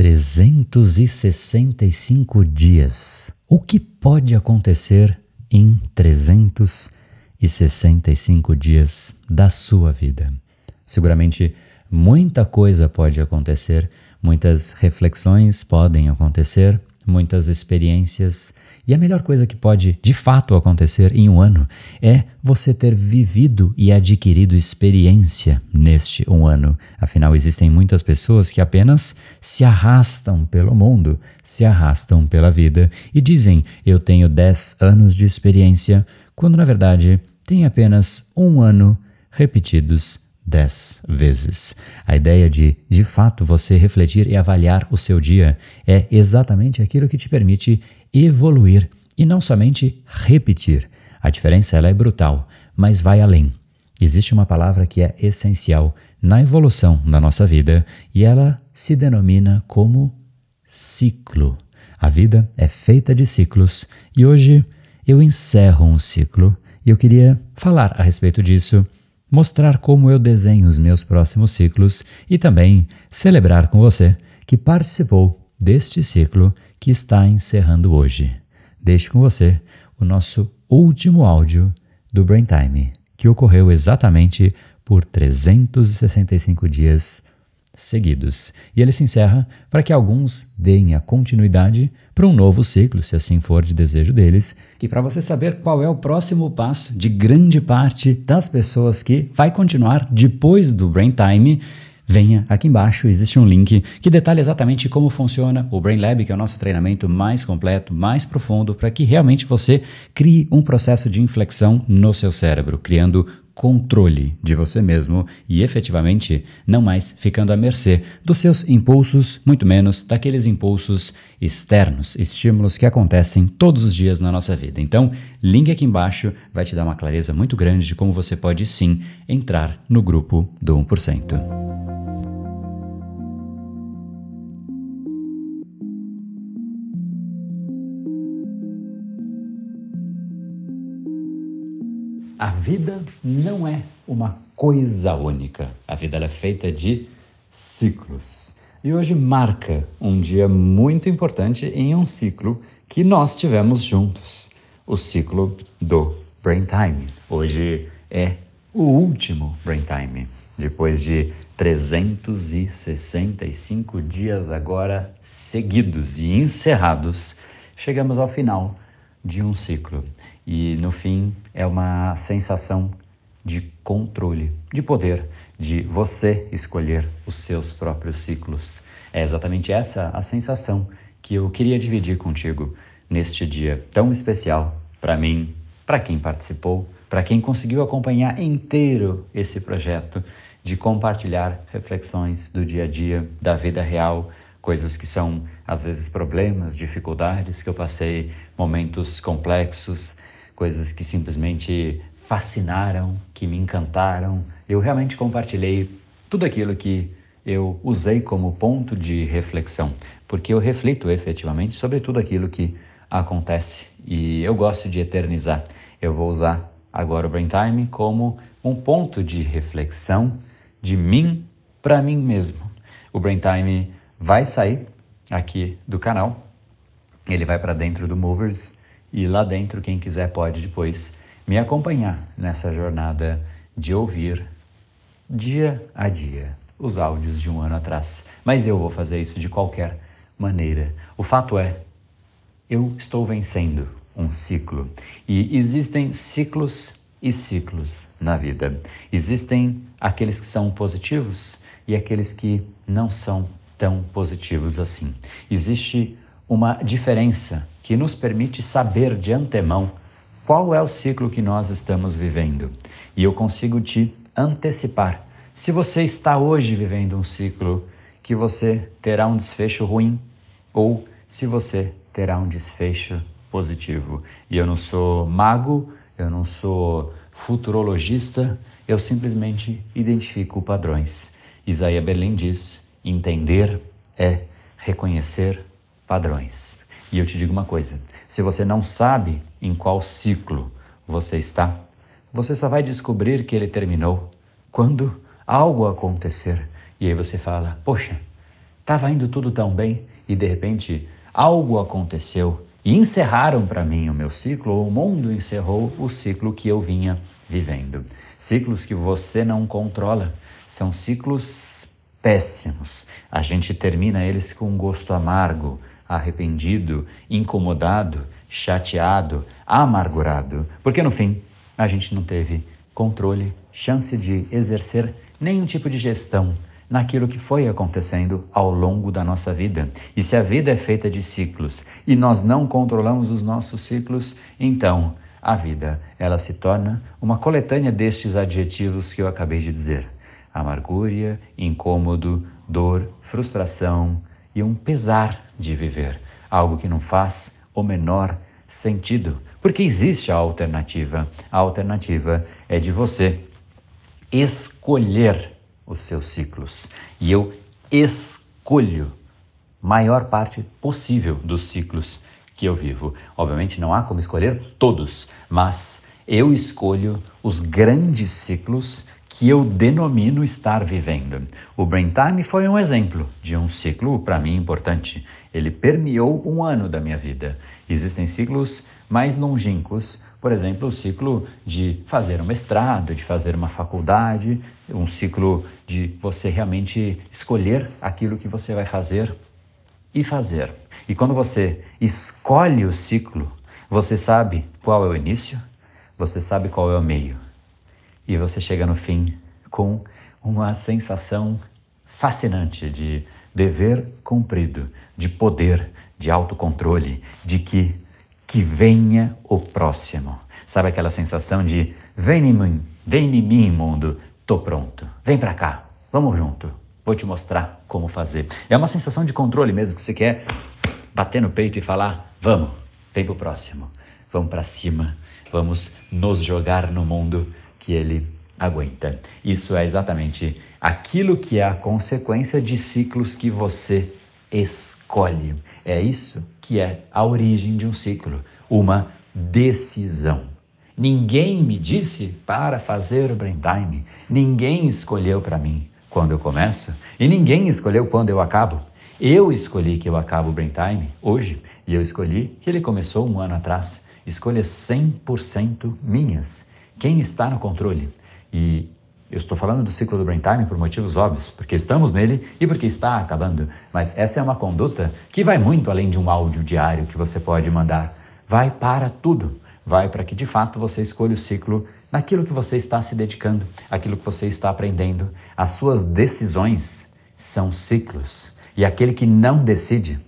365 dias. O que pode acontecer em 365 dias da sua vida? Seguramente muita coisa pode acontecer, muitas reflexões podem acontecer, muitas experiências e a melhor coisa que pode de fato acontecer em um ano é você ter vivido e adquirido experiência neste um ano. Afinal, existem muitas pessoas que apenas se arrastam pelo mundo, se arrastam pela vida e dizem: Eu tenho 10 anos de experiência, quando na verdade tem apenas um ano repetidos dez vezes. A ideia de, de fato, você refletir e avaliar o seu dia é exatamente aquilo que te permite evoluir e não somente repetir. A diferença ela é brutal, mas vai além. Existe uma palavra que é essencial na evolução da nossa vida e ela se denomina como ciclo. A vida é feita de ciclos e hoje eu encerro um ciclo e eu queria falar a respeito disso, mostrar como eu desenho os meus próximos ciclos e também celebrar com você que participou deste ciclo que está encerrando hoje. Deixo com você o nosso último áudio do Brain Time, que ocorreu exatamente por 365 dias seguidos. E ele se encerra para que alguns deem a continuidade para um novo ciclo, se assim for de desejo deles, e para você saber qual é o próximo passo de grande parte das pessoas que vai continuar depois do Brain Time venha aqui embaixo, existe um link que detalha exatamente como funciona o Brain Lab, que é o nosso treinamento mais completo, mais profundo, para que realmente você crie um processo de inflexão no seu cérebro, criando controle de você mesmo e efetivamente não mais ficando à mercê dos seus impulsos, muito menos daqueles impulsos externos, estímulos que acontecem todos os dias na nossa vida. Então, link aqui embaixo vai te dar uma clareza muito grande de como você pode sim entrar no grupo do 1%. A vida não é uma coisa única. A vida é feita de ciclos. E hoje marca um dia muito importante em um ciclo que nós tivemos juntos, o ciclo do Brain Time. Hoje é o último Brain Time, depois de 365 dias agora seguidos e encerrados, chegamos ao final de um ciclo. E no fim é uma sensação de controle, de poder, de você escolher os seus próprios ciclos. É exatamente essa a sensação que eu queria dividir contigo neste dia tão especial para mim, para quem participou, para quem conseguiu acompanhar inteiro esse projeto de compartilhar reflexões do dia a dia, da vida real, coisas que são às vezes problemas, dificuldades que eu passei, momentos complexos, coisas que simplesmente fascinaram, que me encantaram. Eu realmente compartilhei tudo aquilo que eu usei como ponto de reflexão, porque eu reflito efetivamente sobre tudo aquilo que acontece e eu gosto de eternizar. Eu vou usar agora o Brain Time como um ponto de reflexão de mim para mim mesmo. O Brain Time vai sair aqui do canal, ele vai para dentro do Movers e lá dentro, quem quiser pode depois me acompanhar nessa jornada de ouvir dia a dia os áudios de um ano atrás. Mas eu vou fazer isso de qualquer maneira. O fato é, eu estou vencendo um ciclo. E existem ciclos e ciclos na vida. Existem aqueles que são positivos e aqueles que não são tão positivos assim. Existe uma diferença que nos permite saber de antemão qual é o ciclo que nós estamos vivendo. E eu consigo te antecipar. Se você está hoje vivendo um ciclo que você terá um desfecho ruim ou se você terá um desfecho positivo. E eu não sou mago, eu não sou futurologista, eu simplesmente identifico padrões. Isaías Berlim diz: entender é reconhecer padrões. E eu te digo uma coisa: se você não sabe em qual ciclo você está, você só vai descobrir que ele terminou quando algo acontecer. E aí você fala: Poxa, Estava indo tudo tão bem e de repente algo aconteceu e encerraram para mim o meu ciclo, ou o mundo encerrou o ciclo que eu vinha vivendo. Ciclos que você não controla, são ciclos péssimos. A gente termina eles com um gosto amargo, arrependido, incomodado, chateado, amargurado, porque no fim a gente não teve controle, chance de exercer nenhum tipo de gestão naquilo que foi acontecendo ao longo da nossa vida. E se a vida é feita de ciclos e nós não controlamos os nossos ciclos, então a vida ela se torna uma coletânea destes adjetivos que eu acabei de dizer: amargura, incômodo, dor, frustração e um pesar de viver, algo que não faz o menor sentido, porque existe a alternativa. A alternativa é de você escolher os seus ciclos. E eu escolho maior parte possível dos ciclos que eu vivo. Obviamente não há como escolher todos, mas eu escolho os grandes ciclos que eu denomino estar vivendo. O Brain Time foi um exemplo de um ciclo para mim importante. Ele permeou um ano da minha vida. Existem ciclos mais longínquos, por exemplo, o ciclo de fazer um mestrado, de fazer uma faculdade, um ciclo de você realmente escolher aquilo que você vai fazer e fazer. E quando você escolhe o ciclo, você sabe qual é o início, você sabe qual é o meio. E você chega no fim com uma sensação fascinante de dever cumprido, de poder, de autocontrole, de que que venha o próximo. Sabe aquela sensação de vem em mim, vem em mim, mundo, tô pronto. Vem para cá, vamos junto. Vou te mostrar como fazer. É uma sensação de controle mesmo que você quer bater no peito e falar: "Vamos, vem pro próximo. Vamos para cima. Vamos nos jogar no mundo que ele aguenta". Isso é exatamente aquilo que é a consequência de ciclos que você escolhe. É isso que é a origem de um ciclo, uma decisão. Ninguém me disse para fazer o brain time, ninguém escolheu para mim quando eu começo e ninguém escolheu quando eu acabo. Eu escolhi que eu acabo o brain time hoje e eu escolhi que ele começou um ano atrás. Escolhas 100% minhas. Quem está no controle? E eu estou falando do ciclo do brain time por motivos óbvios, porque estamos nele e porque está acabando. Mas essa é uma conduta que vai muito além de um áudio diário que você pode mandar. Vai para tudo. Vai para que de fato você escolha o ciclo naquilo que você está se dedicando, aquilo que você está aprendendo. As suas decisões são ciclos. E aquele que não decide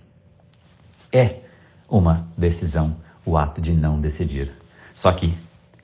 é uma decisão, o ato de não decidir. Só que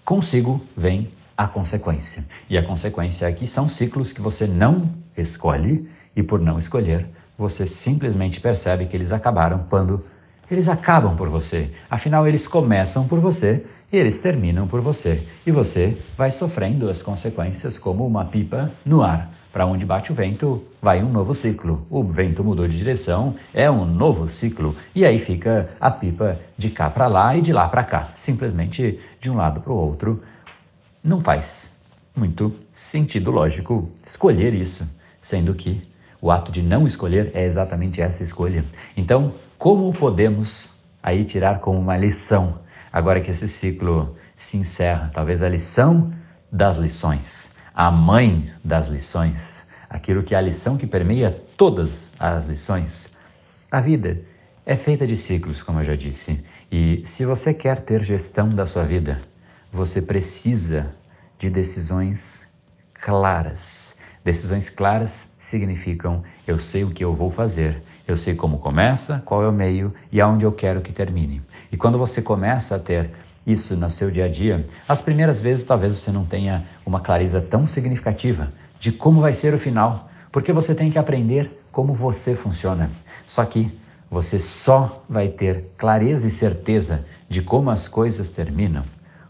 consigo vem a consequência. E a consequência é que são ciclos que você não escolhe e por não escolher, você simplesmente percebe que eles acabaram quando eles acabam por você. Afinal, eles começam por você e eles terminam por você. E você vai sofrendo as consequências como uma pipa no ar. Para onde bate o vento, vai um novo ciclo. O vento mudou de direção, é um novo ciclo. E aí fica a pipa de cá para lá e de lá para cá, simplesmente de um lado para o outro, não faz muito sentido lógico escolher isso, sendo que o ato de não escolher é exatamente essa escolha. Então, como podemos aí tirar como uma lição, agora que esse ciclo se encerra, talvez a lição das lições, a mãe das lições, aquilo que é a lição que permeia todas as lições? A vida é feita de ciclos, como eu já disse, e se você quer ter gestão da sua vida, você precisa de decisões claras. Decisões claras significam eu sei o que eu vou fazer, eu sei como começa, qual é o meio e aonde eu quero que termine. E quando você começa a ter isso no seu dia a dia, as primeiras vezes talvez você não tenha uma clareza tão significativa de como vai ser o final, porque você tem que aprender como você funciona. Só que você só vai ter clareza e certeza de como as coisas terminam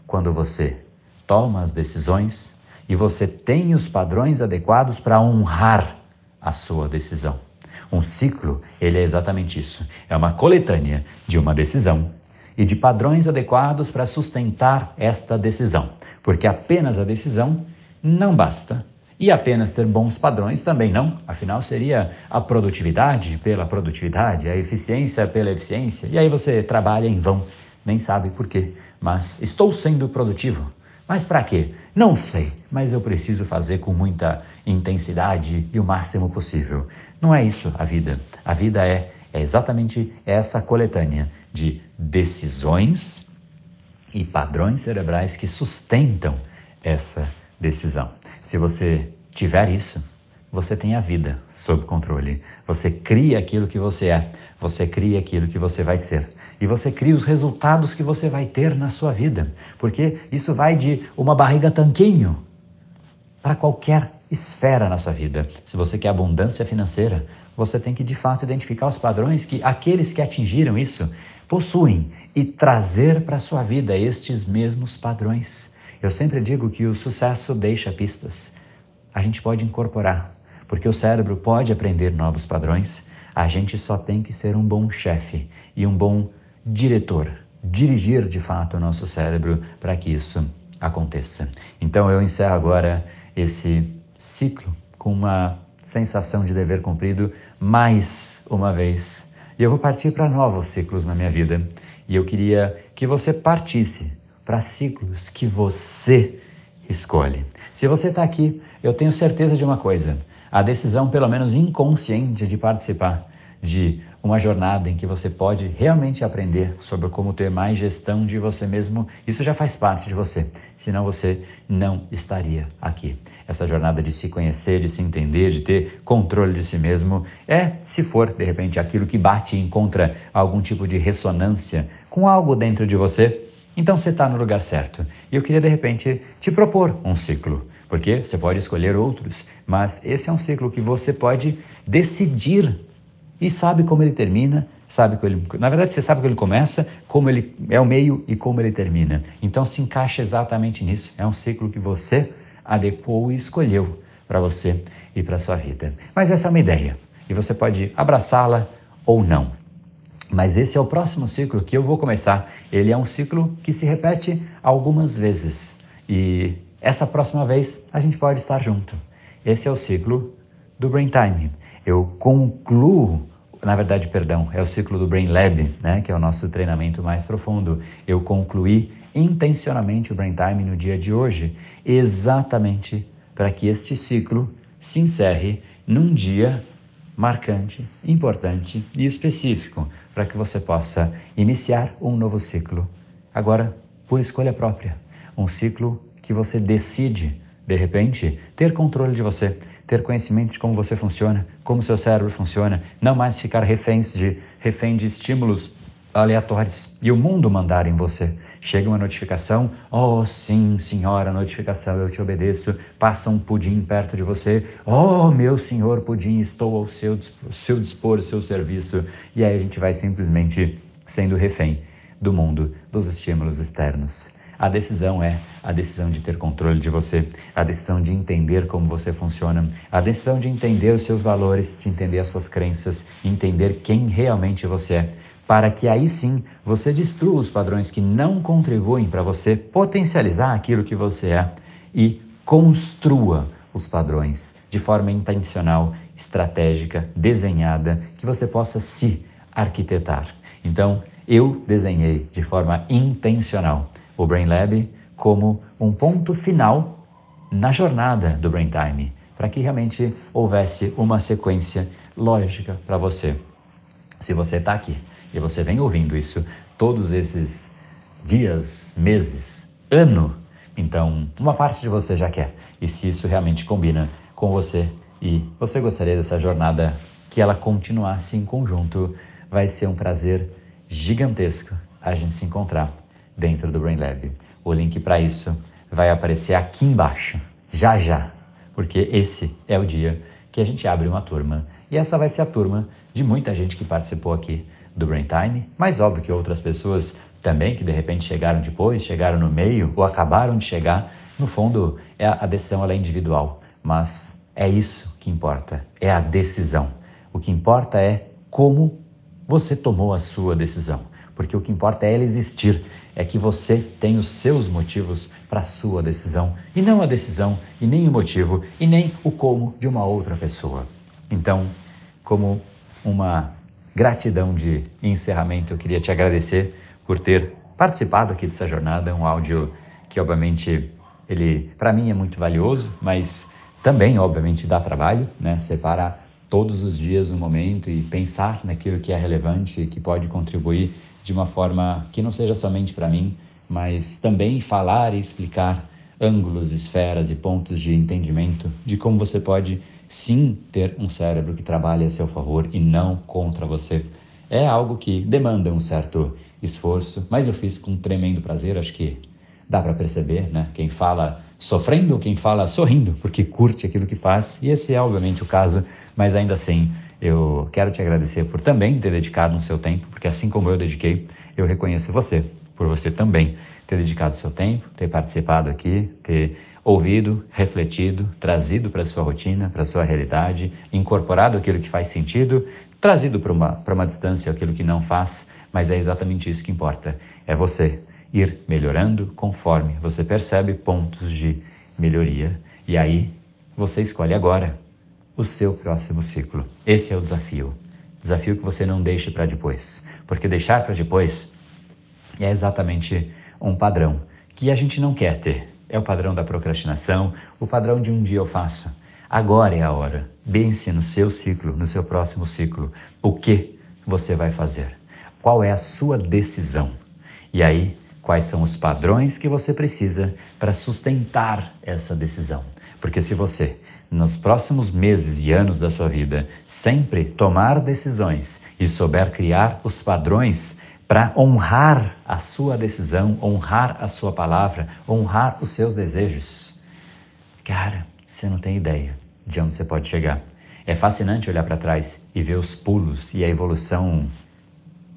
quando você toma as decisões e você tem os padrões adequados para honrar a sua decisão. Um ciclo, ele é exatamente isso. É uma coletânea de uma decisão e de padrões adequados para sustentar esta decisão, porque apenas a decisão não basta E apenas ter bons padrões também não, afinal seria a produtividade pela produtividade, a eficiência pela eficiência, e aí você trabalha em vão, nem sabe por quê, mas estou sendo produtivo. Mas para quê? Não sei, mas eu preciso fazer com muita intensidade e o máximo possível. Não é isso a vida. A vida é, é exatamente essa coletânea de decisões e padrões cerebrais que sustentam essa decisão. Se você tiver isso, você tem a vida sob controle. Você cria aquilo que você é, você cria aquilo que você vai ser. E você cria os resultados que você vai ter na sua vida. Porque isso vai de uma barriga tanquinho para qualquer esfera na sua vida. Se você quer abundância financeira, você tem que de fato identificar os padrões que aqueles que atingiram isso possuem e trazer para a sua vida estes mesmos padrões. Eu sempre digo que o sucesso deixa pistas. A gente pode incorporar, porque o cérebro pode aprender novos padrões. A gente só tem que ser um bom chefe e um bom diretor, dirigir de fato o nosso cérebro para que isso aconteça. Então eu encerro agora esse ciclo com uma sensação de dever cumprido mais uma vez. E eu vou partir para novos ciclos na minha vida. E eu queria que você partisse para ciclos que você escolhe. Se você está aqui, eu tenho certeza de uma coisa: a decisão, pelo menos inconsciente, de participar de uma jornada em que você pode realmente aprender sobre como ter mais gestão de você mesmo, isso já faz parte de você, senão você não estaria aqui. Essa jornada de se conhecer, de se entender, de ter controle de si mesmo, é, se for de repente aquilo que bate e encontra algum tipo de ressonância com algo dentro de você, então você está no lugar certo. E eu queria de repente te propor um ciclo porque você pode escolher outros, mas esse é um ciclo que você pode decidir e sabe como ele termina, sabe como ele, na verdade você sabe como ele começa, como ele é o meio e como ele termina. Então se encaixa exatamente nisso. É um ciclo que você adequou e escolheu para você e para sua vida. Mas essa é uma ideia e você pode abraçá-la ou não. Mas esse é o próximo ciclo que eu vou começar. Ele é um ciclo que se repete algumas vezes e essa próxima vez a gente pode estar junto. Esse é o ciclo do Brain Time. Eu concluo na verdade, perdão, é o ciclo do Brain Lab, né, que é o nosso treinamento mais profundo. Eu concluí intencionalmente o Brain Time no dia de hoje, exatamente para que este ciclo se encerre num dia marcante, importante e específico, para que você possa iniciar um novo ciclo. Agora, por escolha própria, um ciclo que você decide, de repente, ter controle de você ter conhecimento de como você funciona, como seu cérebro funciona, não mais ficar reféns de, refém de estímulos aleatórios e o mundo mandar em você. Chega uma notificação, oh sim, senhora, notificação, eu te obedeço. Passa um pudim perto de você, oh meu senhor pudim, estou ao seu, seu dispor, seu serviço. E aí a gente vai simplesmente sendo refém do mundo, dos estímulos externos. A decisão é a decisão de ter controle de você, a decisão de entender como você funciona, a decisão de entender os seus valores, de entender as suas crenças, entender quem realmente você é, para que aí sim você destrua os padrões que não contribuem para você potencializar aquilo que você é e construa os padrões de forma intencional, estratégica, desenhada, que você possa se arquitetar. Então, eu desenhei de forma intencional o Brain Lab como um ponto final na jornada do Brain Time, para que realmente houvesse uma sequência lógica para você. Se você está aqui e você vem ouvindo isso todos esses dias, meses, ano, então uma parte de você já quer. E se isso realmente combina com você e você gostaria dessa jornada que ela continuasse em conjunto, vai ser um prazer gigantesco a gente se encontrar dentro do Brain Lab. O link para isso vai aparecer aqui embaixo, já já, porque esse é o dia que a gente abre uma turma. E essa vai ser a turma de muita gente que participou aqui do Brain Time, mas óbvio que outras pessoas também que de repente chegaram depois, chegaram no meio ou acabaram de chegar. No fundo, é a decisão ela é individual, mas é isso que importa, é a decisão. O que importa é como você tomou a sua decisão porque o que importa é ela existir, é que você tem os seus motivos para a sua decisão, e não a decisão, e nem o motivo, e nem o como de uma outra pessoa. Então, como uma gratidão de encerramento, eu queria te agradecer por ter participado aqui dessa jornada, um áudio que obviamente ele para mim é muito valioso, mas também obviamente dá trabalho, né? Separar todos os dias um momento e pensar naquilo que é relevante e que pode contribuir de uma forma que não seja somente para mim, mas também falar e explicar ângulos, esferas e pontos de entendimento de como você pode sim ter um cérebro que trabalhe a seu favor e não contra você. É algo que demanda um certo esforço, mas eu fiz com tremendo prazer, acho que dá para perceber, né? Quem fala sofrendo, quem fala sorrindo, porque curte aquilo que faz, e esse é obviamente o caso, mas ainda assim eu quero te agradecer por também ter dedicado um seu tempo, porque assim como eu dediquei, eu reconheço você, por você também ter dedicado seu tempo, ter participado aqui, ter ouvido, refletido, trazido para sua rotina, para sua realidade, incorporado aquilo que faz sentido, trazido para uma, uma distância aquilo que não faz, mas é exatamente isso que importa. É você ir melhorando conforme você percebe pontos de melhoria e aí você escolhe agora o seu próximo ciclo. Esse é o desafio. Desafio que você não deixe para depois, porque deixar para depois é exatamente um padrão que a gente não quer ter. É o padrão da procrastinação, o padrão de um dia eu faço. Agora é a hora. Pense no seu ciclo, no seu próximo ciclo. O que você vai fazer? Qual é a sua decisão? E aí, quais são os padrões que você precisa para sustentar essa decisão? Porque se você, nos próximos meses e anos da sua vida, sempre tomar decisões e souber criar os padrões para honrar a sua decisão, honrar a sua palavra, honrar os seus desejos. Cara, você não tem ideia de onde você pode chegar. É fascinante olhar para trás e ver os pulos e a evolução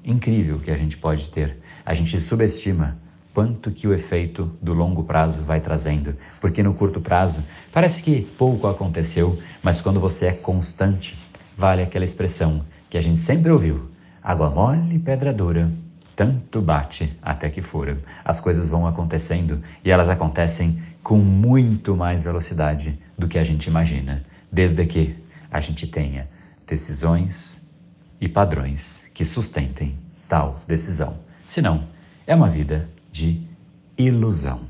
incrível que a gente pode ter. A gente subestima quanto que o efeito do longo prazo vai trazendo, porque no curto prazo parece que pouco aconteceu, mas quando você é constante, vale aquela expressão que a gente sempre ouviu: água mole, pedra dura, tanto bate até que fura. As coisas vão acontecendo e elas acontecem com muito mais velocidade do que a gente imagina, desde que a gente tenha decisões e padrões que sustentem tal decisão. Senão, é uma vida de ilusão.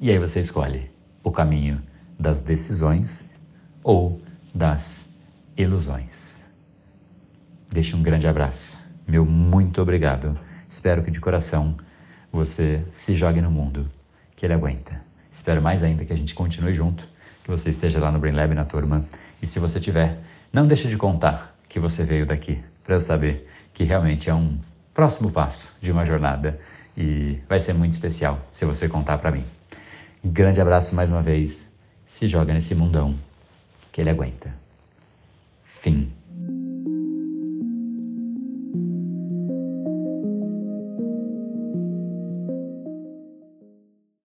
E aí você escolhe o caminho das decisões ou das ilusões. Deixe um grande abraço meu muito obrigado. Espero que de coração você se jogue no mundo, que ele aguenta. Espero mais ainda que a gente continue junto, que você esteja lá no Brain Lab na turma. E se você tiver, não deixe de contar que você veio daqui, para eu saber que realmente é um próximo passo de uma jornada e vai ser muito especial se você contar para mim. Grande abraço mais uma vez. Se joga nesse mundão que ele aguenta. Fim.